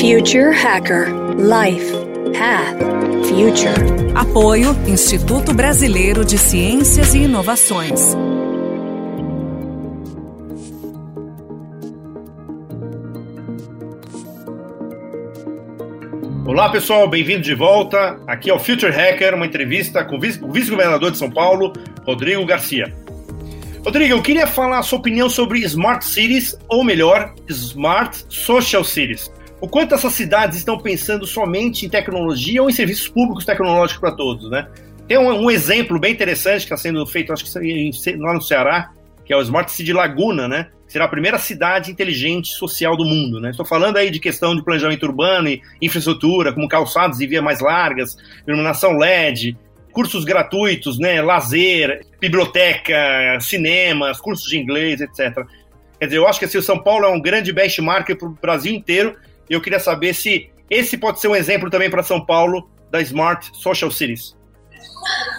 Future Hacker Life Path Future. Apoio Instituto Brasileiro de Ciências e Inovações. Olá pessoal, bem-vindo de volta. Aqui é o Future Hacker, uma entrevista com o vice-governador de São Paulo, Rodrigo Garcia. Rodrigo, eu queria falar a sua opinião sobre Smart Cities, ou melhor, Smart Social Cities. O quanto essas cidades estão pensando somente em tecnologia ou em serviços públicos tecnológicos para todos, né? Tem um, um, exemplo bem interessante que está sendo feito, acho que lá no Ceará, que é o Smart City Laguna, né? Será a primeira cidade inteligente social do mundo, né? Estou falando aí de questão de planejamento urbano e infraestrutura, como calçados e vias mais largas, iluminação LED, cursos gratuitos, né, lazer, biblioteca, cinemas, cursos de inglês, etc. Quer dizer, eu acho que assim, o São Paulo é um grande benchmark para o Brasil inteiro e eu queria saber se esse pode ser um exemplo também para São Paulo da Smart Social Cities.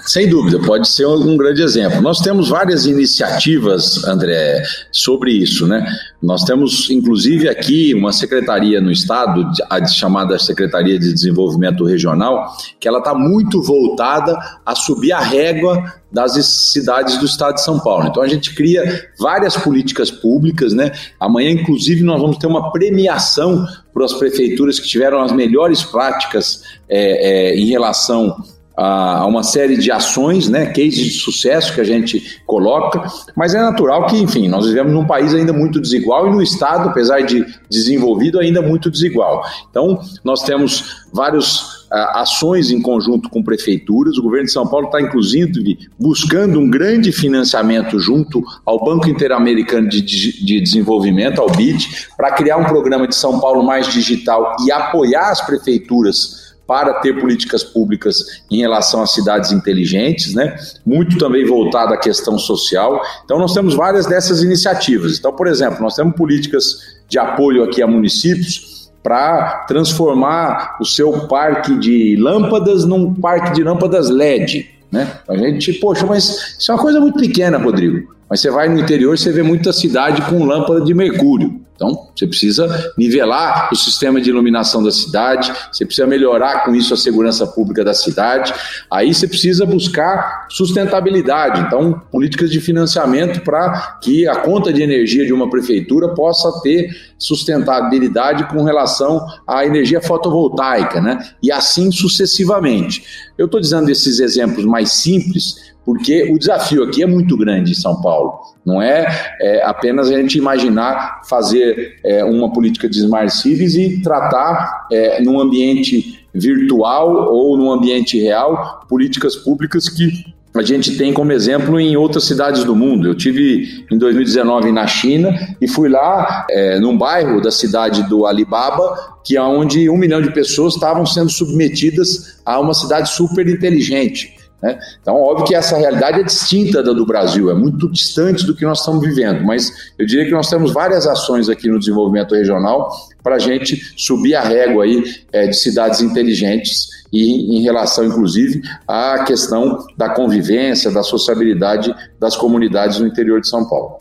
Sem dúvida, pode ser um grande exemplo. Nós temos várias iniciativas, André, sobre isso, né? Nós temos, inclusive, aqui uma secretaria no Estado, a chamada Secretaria de Desenvolvimento Regional, que ela está muito voltada a subir a régua das cidades do Estado de São Paulo. Então, a gente cria várias políticas públicas, né? Amanhã, inclusive, nós vamos ter uma premiação para as prefeituras que tiveram as melhores práticas é, é, em relação a, uma série de ações, né, cases de sucesso que a gente coloca, mas é natural que, enfim, nós vivemos num país ainda muito desigual e no Estado, apesar de desenvolvido, ainda muito desigual. Então, nós temos vários ações em conjunto com prefeituras. O governo de São Paulo está, inclusive, buscando um grande financiamento junto ao Banco Interamericano de, de Desenvolvimento, ao BID, para criar um programa de São Paulo mais digital e apoiar as prefeituras para ter políticas públicas em relação às cidades inteligentes, né? Muito também voltado à questão social. Então, nós temos várias dessas iniciativas. Então, por exemplo, nós temos políticas de apoio aqui a municípios para transformar o seu parque de lâmpadas num parque de lâmpadas LED. Né? A gente, poxa, mas isso é uma coisa muito pequena, Rodrigo. Mas você vai no interior, você vê muita cidade com lâmpada de mercúrio. Então, você precisa nivelar o sistema de iluminação da cidade, você precisa melhorar com isso a segurança pública da cidade. Aí você precisa buscar sustentabilidade, então, políticas de financiamento para que a conta de energia de uma prefeitura possa ter sustentabilidade com relação à energia fotovoltaica, né? E assim sucessivamente. Eu estou dizendo esses exemplos mais simples porque o desafio aqui é muito grande em São Paulo. Não é, é apenas a gente imaginar fazer é, uma política de smart cities e tratar é, num ambiente virtual ou num ambiente real políticas públicas que a gente tem como exemplo em outras cidades do mundo. Eu tive em 2019 na China e fui lá é, num bairro da cidade do Alibaba, que é onde um milhão de pessoas estavam sendo submetidas a uma cidade super inteligente. Né? Então, óbvio que essa realidade é distinta da do Brasil, é muito distante do que nós estamos vivendo, mas eu diria que nós temos várias ações aqui no desenvolvimento regional para a gente subir a régua aí, é, de cidades inteligentes e em relação, inclusive, à questão da convivência, da sociabilidade das comunidades no interior de São Paulo.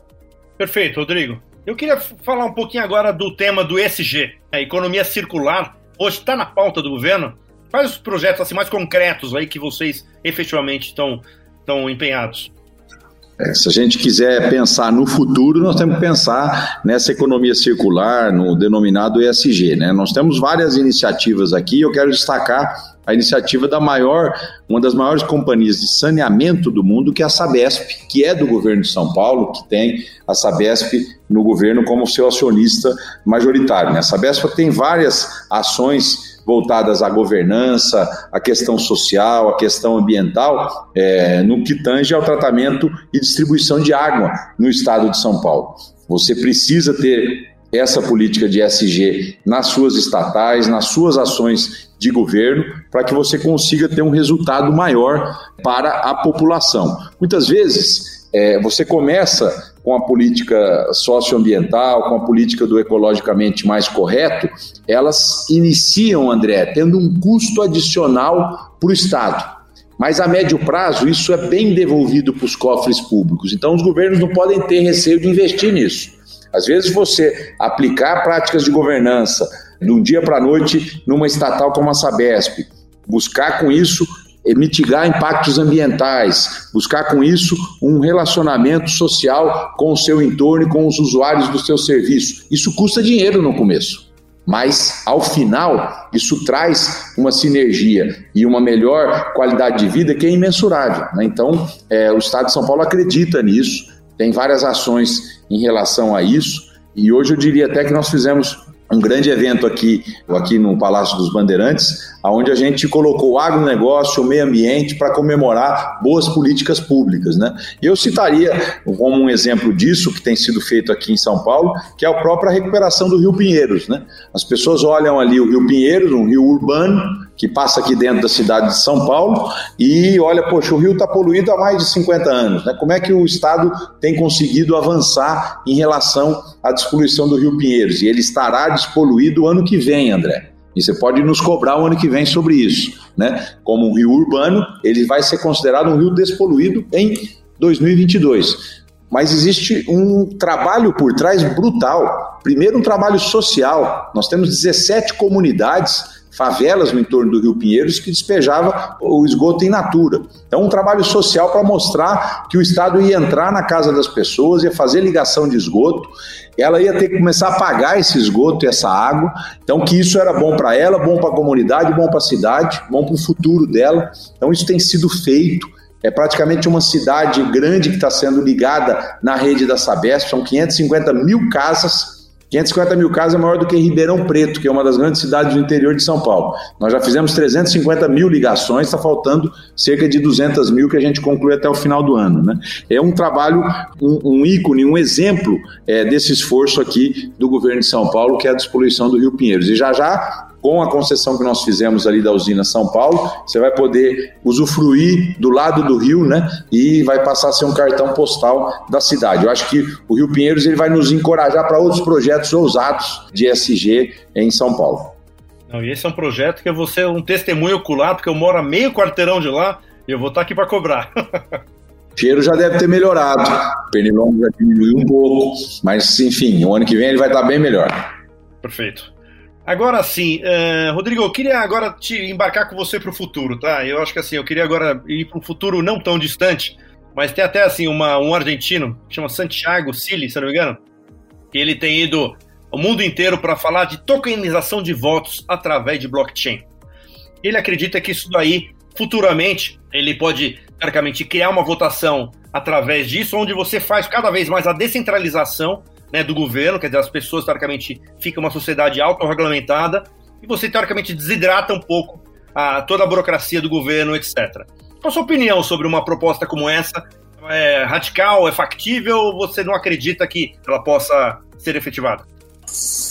Perfeito, Rodrigo. Eu queria falar um pouquinho agora do tema do ESG, a economia circular. Hoje está na pauta do governo. Quais os projetos assim, mais concretos aí que vocês efetivamente estão, estão empenhados? É, se a gente quiser pensar no futuro, nós temos que pensar nessa economia circular, no denominado ESG. Né? Nós temos várias iniciativas aqui, eu quero destacar a iniciativa da maior, uma das maiores companhias de saneamento do mundo, que é a Sabesp, que é do governo de São Paulo, que tem a Sabesp no governo como seu acionista majoritário. Né? A Sabesp tem várias ações voltadas à governança, à questão social, à questão ambiental, é, no que tange ao tratamento e distribuição de água no estado de São Paulo. Você precisa ter essa política de SG nas suas estatais, nas suas ações de governo, para que você consiga ter um resultado maior para a população. Muitas vezes, é, você começa com a política socioambiental, com a política do ecologicamente mais correto, elas iniciam, André, tendo um custo adicional para o Estado. Mas a médio prazo, isso é bem devolvido para os cofres públicos. Então, os governos não podem ter receio de investir nisso. Às vezes, você aplicar práticas de governança, de um dia para a noite numa estatal como a Sabesp. Buscar com isso mitigar impactos ambientais, buscar com isso um relacionamento social com o seu entorno e com os usuários do seu serviço. Isso custa dinheiro no começo, mas ao final isso traz uma sinergia e uma melhor qualidade de vida que é imensurável. Né? Então, é, o Estado de São Paulo acredita nisso, tem várias ações em relação a isso, e hoje eu diria até que nós fizemos um grande evento aqui, aqui no Palácio dos Bandeirantes, onde a gente colocou o agronegócio, o meio ambiente para comemorar boas políticas públicas. Né? E eu citaria como um exemplo disso, que tem sido feito aqui em São Paulo, que é a própria recuperação do Rio Pinheiros. Né? As pessoas olham ali o Rio Pinheiros, um rio urbano, que passa aqui dentro da cidade de São Paulo, e olha, poxa, o rio está poluído há mais de 50 anos. Né? Como é que o Estado tem conseguido avançar em relação à despoluição do Rio Pinheiros? E ele estará despoluído o ano que vem, André. E você pode nos cobrar o ano que vem sobre isso. Né? Como um rio urbano, ele vai ser considerado um rio despoluído em 2022. Mas existe um trabalho por trás brutal. Primeiro, um trabalho social. Nós temos 17 comunidades favelas no entorno do Rio Pinheiros que despejava o esgoto em natura. Então, um trabalho social para mostrar que o Estado ia entrar na casa das pessoas, ia fazer ligação de esgoto, ela ia ter que começar a pagar esse esgoto e essa água. Então, que isso era bom para ela, bom para a comunidade, bom para a cidade, bom para o futuro dela. Então, isso tem sido feito. É praticamente uma cidade grande que está sendo ligada na rede da Sabesp, são 550 mil casas 550 mil casas é maior do que Ribeirão Preto, que é uma das grandes cidades do interior de São Paulo. Nós já fizemos 350 mil ligações, está faltando cerca de 200 mil que a gente conclui até o final do ano. Né? É um trabalho, um, um ícone, um exemplo é, desse esforço aqui do governo de São Paulo, que é a despoluição do Rio Pinheiros. E já já com a concessão que nós fizemos ali da usina São Paulo, você vai poder usufruir do lado do rio, né? E vai passar a ser um cartão postal da cidade. Eu acho que o Rio Pinheiros ele vai nos encorajar para outros projetos ousados de SG em São Paulo. Não, e esse é um projeto que eu vou ser um testemunho ocular, porque eu moro a meio quarteirão de lá e eu vou estar aqui para cobrar. O cheiro já deve ter melhorado, o pernilongo já diminuiu um pouco, mas enfim, o ano que vem ele vai estar bem melhor. Perfeito. Agora sim, uh, Rodrigo, eu queria agora te embarcar com você para o futuro, tá? Eu acho que assim, eu queria agora ir para um futuro não tão distante, mas tem até assim uma, um argentino que chama Santiago Sili, se não me engano, que ele tem ido o mundo inteiro para falar de tokenização de votos através de blockchain. Ele acredita que isso daí, futuramente, ele pode, teoricamente, criar uma votação através disso, onde você faz cada vez mais a descentralização né, do governo, quer dizer, as pessoas, teoricamente, ficam uma sociedade autorregulamentada e você, teoricamente, desidrata um pouco a, toda a burocracia do governo, etc. Qual a sua opinião sobre uma proposta como essa? É radical, é factível ou você não acredita que ela possa ser efetivada?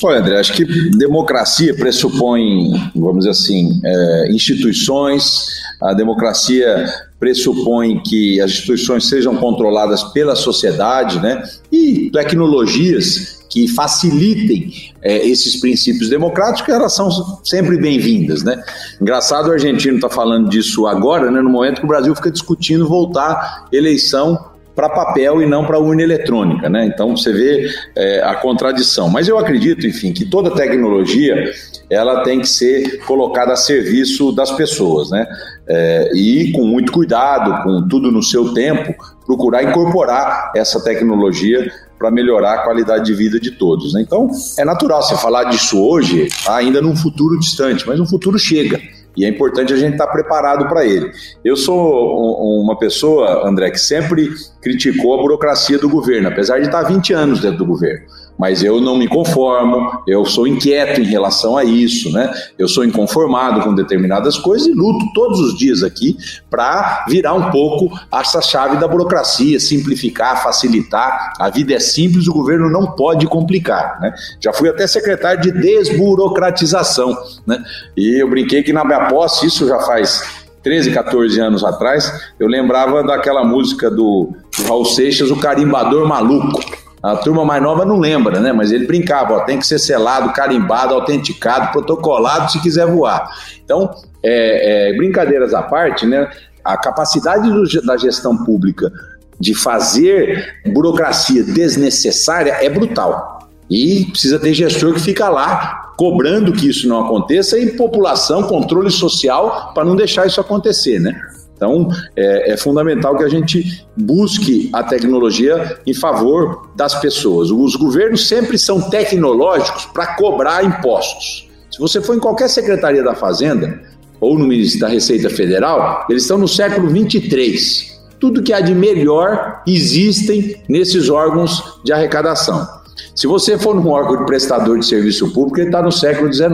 Olha, André, acho que democracia pressupõe, vamos dizer assim, é, instituições, a democracia pressupõe que as instituições sejam controladas pela sociedade, né? E tecnologias que facilitem é, esses princípios democráticos, elas são sempre bem-vindas, né? Engraçado o argentino estar tá falando disso agora, né? No momento que o Brasil fica discutindo voltar eleição para papel e não para urna eletrônica, né? Então você vê é, a contradição. Mas eu acredito, enfim, que toda tecnologia ela tem que ser colocada a serviço das pessoas, né? É, e com muito cuidado, com tudo no seu tempo, procurar incorporar essa tecnologia para melhorar a qualidade de vida de todos. Né? Então, é natural você falar disso hoje, tá? ainda num futuro distante, mas um futuro chega. E é importante a gente estar tá preparado para ele. Eu sou uma pessoa, André, que sempre criticou a burocracia do governo, apesar de estar tá 20 anos dentro do governo mas eu não me conformo, eu sou inquieto em relação a isso, né? Eu sou inconformado com determinadas coisas e luto todos os dias aqui para virar um pouco essa chave da burocracia, simplificar, facilitar. A vida é simples, o governo não pode complicar, né? Já fui até secretário de desburocratização, né? E eu brinquei que na minha posse, isso já faz 13, 14 anos atrás, eu lembrava daquela música do, do Raul Seixas, o carimbador maluco. A turma mais nova não lembra, né? Mas ele brincava, ó, tem que ser selado, carimbado, autenticado, protocolado se quiser voar. Então, é, é, brincadeiras à parte, né? A capacidade do, da gestão pública de fazer burocracia desnecessária é brutal. E precisa ter gestor que fica lá cobrando que isso não aconteça e população, controle social para não deixar isso acontecer, né? Então, é, é, fundamental que a gente busque a tecnologia em favor das pessoas. Os governos sempre são tecnológicos para cobrar impostos. Se você for em qualquer secretaria da Fazenda ou no Ministério da Receita Federal, eles estão no século 23. Tudo que há de melhor existem nesses órgãos de arrecadação. Se você for num órgão de prestador de serviço público, ele está no século XIX.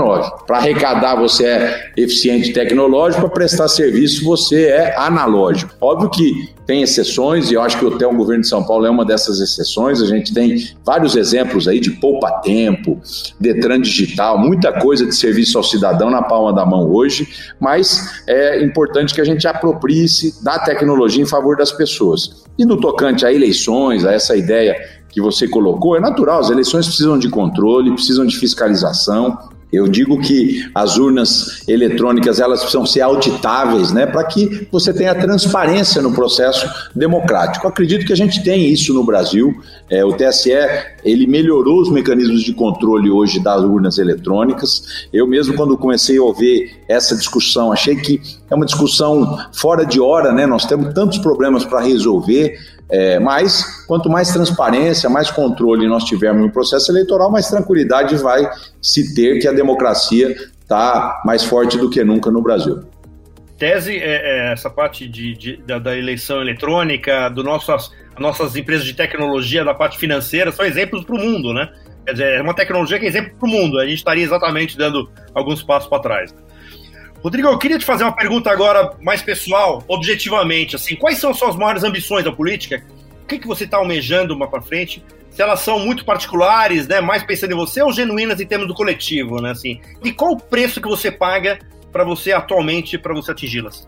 Para arrecadar, você é eficiente tecnológico, para prestar serviço, você é analógico. Óbvio que tem exceções, e eu acho que até o governo de São Paulo é uma dessas exceções. A gente tem vários exemplos aí de poupa-tempo, Detran digital, muita coisa de serviço ao cidadão na palma da mão hoje, mas é importante que a gente aproprie-se da tecnologia em favor das pessoas. E no tocante a eleições, a essa ideia que você colocou, é natural, as eleições precisam de controle, precisam de fiscalização. Eu digo que as urnas eletrônicas elas precisam ser auditáveis, né, para que você tenha transparência no processo democrático. Acredito que a gente tem isso no Brasil. É, o TSE ele melhorou os mecanismos de controle hoje das urnas eletrônicas. Eu mesmo quando comecei a ouvir essa discussão achei que é uma discussão fora de hora, né? Nós temos tantos problemas para resolver. É, mas quanto mais transparência, mais controle nós tivermos no processo eleitoral, mais tranquilidade vai se ter que a democracia está mais forte do que nunca no Brasil. Tese é, é essa parte de, de da, da, eleição eletrônica, do nossas, nossas empresas de tecnologia, da parte financeira, são exemplos para o mundo, né? Quer dizer, é uma tecnologia que é exemplo para o mundo. A gente estaria exatamente dando alguns passos para trás. Rodrigo, eu queria te fazer uma pergunta agora mais pessoal, objetivamente, assim, quais são as suas maiores ambições da política? Que, que você está almejando uma para frente? Se elas são muito particulares, né, mais pensando em você, ou genuínas em termos do coletivo, né, assim? E qual o preço que você paga para você atualmente para você atingi-las?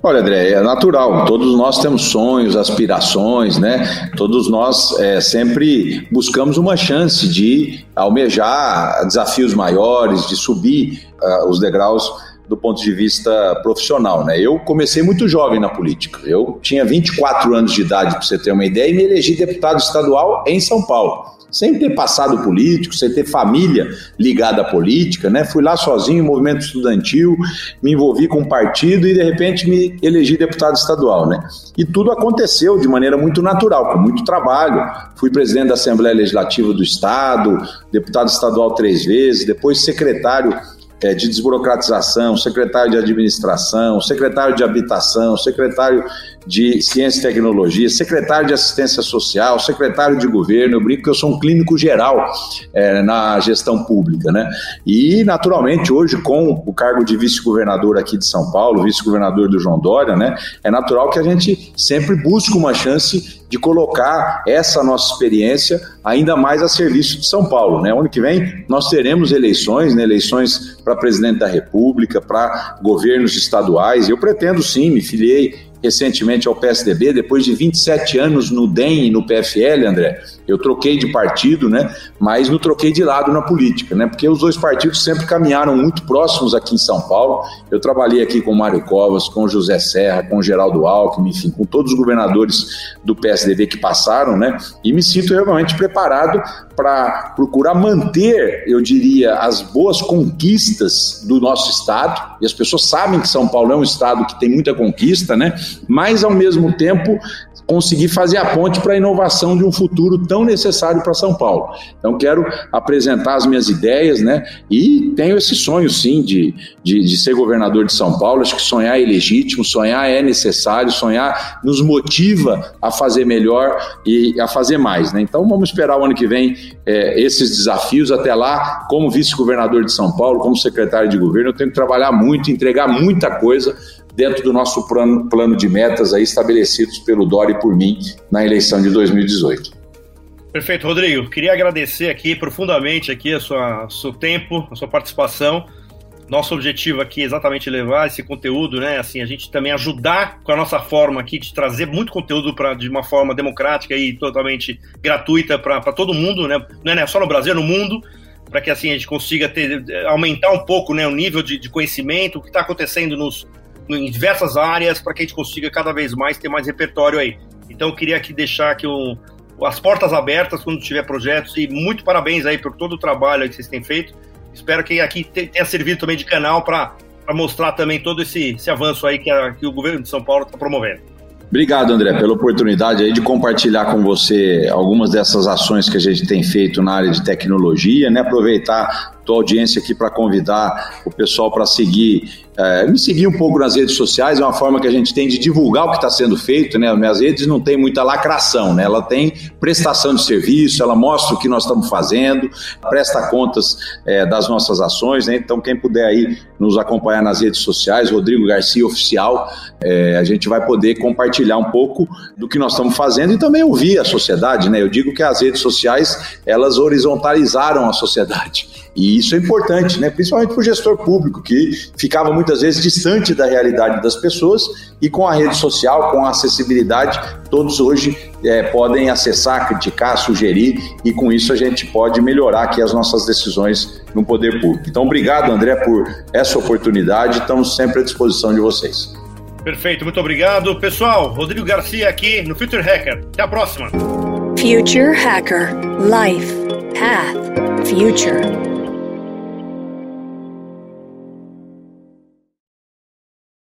Olha, André, é natural. Todos nós temos sonhos, aspirações, né? Todos nós é, sempre buscamos uma chance de almejar desafios maiores, de subir uh, os degraus do ponto de vista profissional, né? Eu comecei muito jovem na política. Eu tinha 24 anos de idade, para você ter uma ideia, e me elegi deputado estadual em São Paulo sem ter passado político, sem ter família ligada à política, né? Fui lá sozinho, movimento estudantil, me envolvi com um partido e de repente me elegi deputado estadual, né? E tudo aconteceu de maneira muito natural, com muito trabalho. Fui presidente da Assembleia Legislativa do Estado, deputado estadual três vezes, depois secretário é, de desburocratização, secretário de administração, secretário de habitação, secretário de Ciência e Tecnologia, secretário de Assistência Social, secretário de Governo. Eu brinco que eu sou um clínico geral é, na gestão pública, né? E, naturalmente, hoje, com o cargo de vice-governador aqui de São Paulo, vice-governador do João Dória, né? É natural que a gente sempre busque uma chance de colocar essa nossa experiência ainda mais a serviço de São Paulo. Né? Ano que vem nós teremos eleições, né? eleições para presidente da República, para governos estaduais. Eu pretendo sim, me filiei recentemente ao PSDB, depois de 27 anos no DEM e no PFL, André, eu troquei de partido, né? Mas não troquei de lado na política, né? Porque os dois partidos sempre caminharam muito próximos aqui em São Paulo. Eu trabalhei aqui com Mário Covas, com José Serra, com Geraldo Alckmin, enfim, com todos os governadores do PSDB que passaram, né? E me sinto realmente preparado para procurar manter, eu diria, as boas conquistas do nosso estado. E as pessoas sabem que São Paulo é um estado que tem muita conquista, né? Mas ao mesmo tempo conseguir fazer a ponte para a inovação de um futuro tão necessário para São Paulo. Então, quero apresentar as minhas ideias, né? E tenho esse sonho, sim, de, de, de, ser governador de São Paulo. Acho que sonhar é legítimo, sonhar é necessário, sonhar nos motiva a fazer melhor e a fazer mais, né? Então, vamos esperar o ano que vem é, esses desafios. Até lá, como vice-governador de São Paulo, como secretário de governo, eu tenho que trabalhar muito, entregar muita coisa dentro do nosso plano, plano de metas aí estabelecidos pelo Dori e por mim na eleição de 2018. Perfeito, Rodrigo. Queria agradecer aqui profundamente aqui a sua seu tempo, a sua participação. Nosso objetivo aqui é exatamente levar esse conteúdo, né? Assim, a gente também ajudar com a nossa forma aqui de trazer muito conteúdo para de uma forma democrática e totalmente gratuita para todo mundo, né? Não é né, só no Brasil, é no mundo, para que assim a gente consiga ter, aumentar um pouco né, o nível de, de conhecimento, o que está acontecendo nos, em diversas áreas para que a gente consiga cada vez mais ter mais repertório aí. Então eu queria aqui deixar aqui um, as portas abertas quando tiver projetos e muito parabéns aí por todo o trabalho que vocês têm feito. Espero que aqui tenha servido também de canal para mostrar também todo esse, esse avanço aí que, a, que o governo de São Paulo está promovendo. Obrigado, André, pela oportunidade aí de compartilhar com você algumas dessas ações que a gente tem feito na área de tecnologia, né? Aproveitar tua audiência aqui para convidar o pessoal para seguir é, me seguir um pouco nas redes sociais, é uma forma que a gente tem de divulgar o que está sendo feito, né? As minhas redes não tem muita lacração, né? Ela tem prestação de serviço, ela mostra o que nós estamos fazendo, presta contas é, das nossas ações, né? Então, quem puder aí nos acompanhar nas redes sociais, Rodrigo Garcia Oficial, é, a gente vai poder compartilhar um pouco do que nós estamos fazendo e também ouvir a sociedade, né? Eu digo que as redes sociais, elas horizontalizaram a sociedade. E isso é importante, né? principalmente para o gestor público, que ficava muitas vezes distante da realidade das pessoas, e com a rede social, com a acessibilidade, todos hoje é, podem acessar, criticar, sugerir, e com isso a gente pode melhorar aqui as nossas decisões no poder público. Então, obrigado, André, por essa oportunidade, estamos sempre à disposição de vocês. Perfeito, muito obrigado. Pessoal, Rodrigo Garcia aqui no Future Hacker. Até a próxima. Future Hacker Life Path Future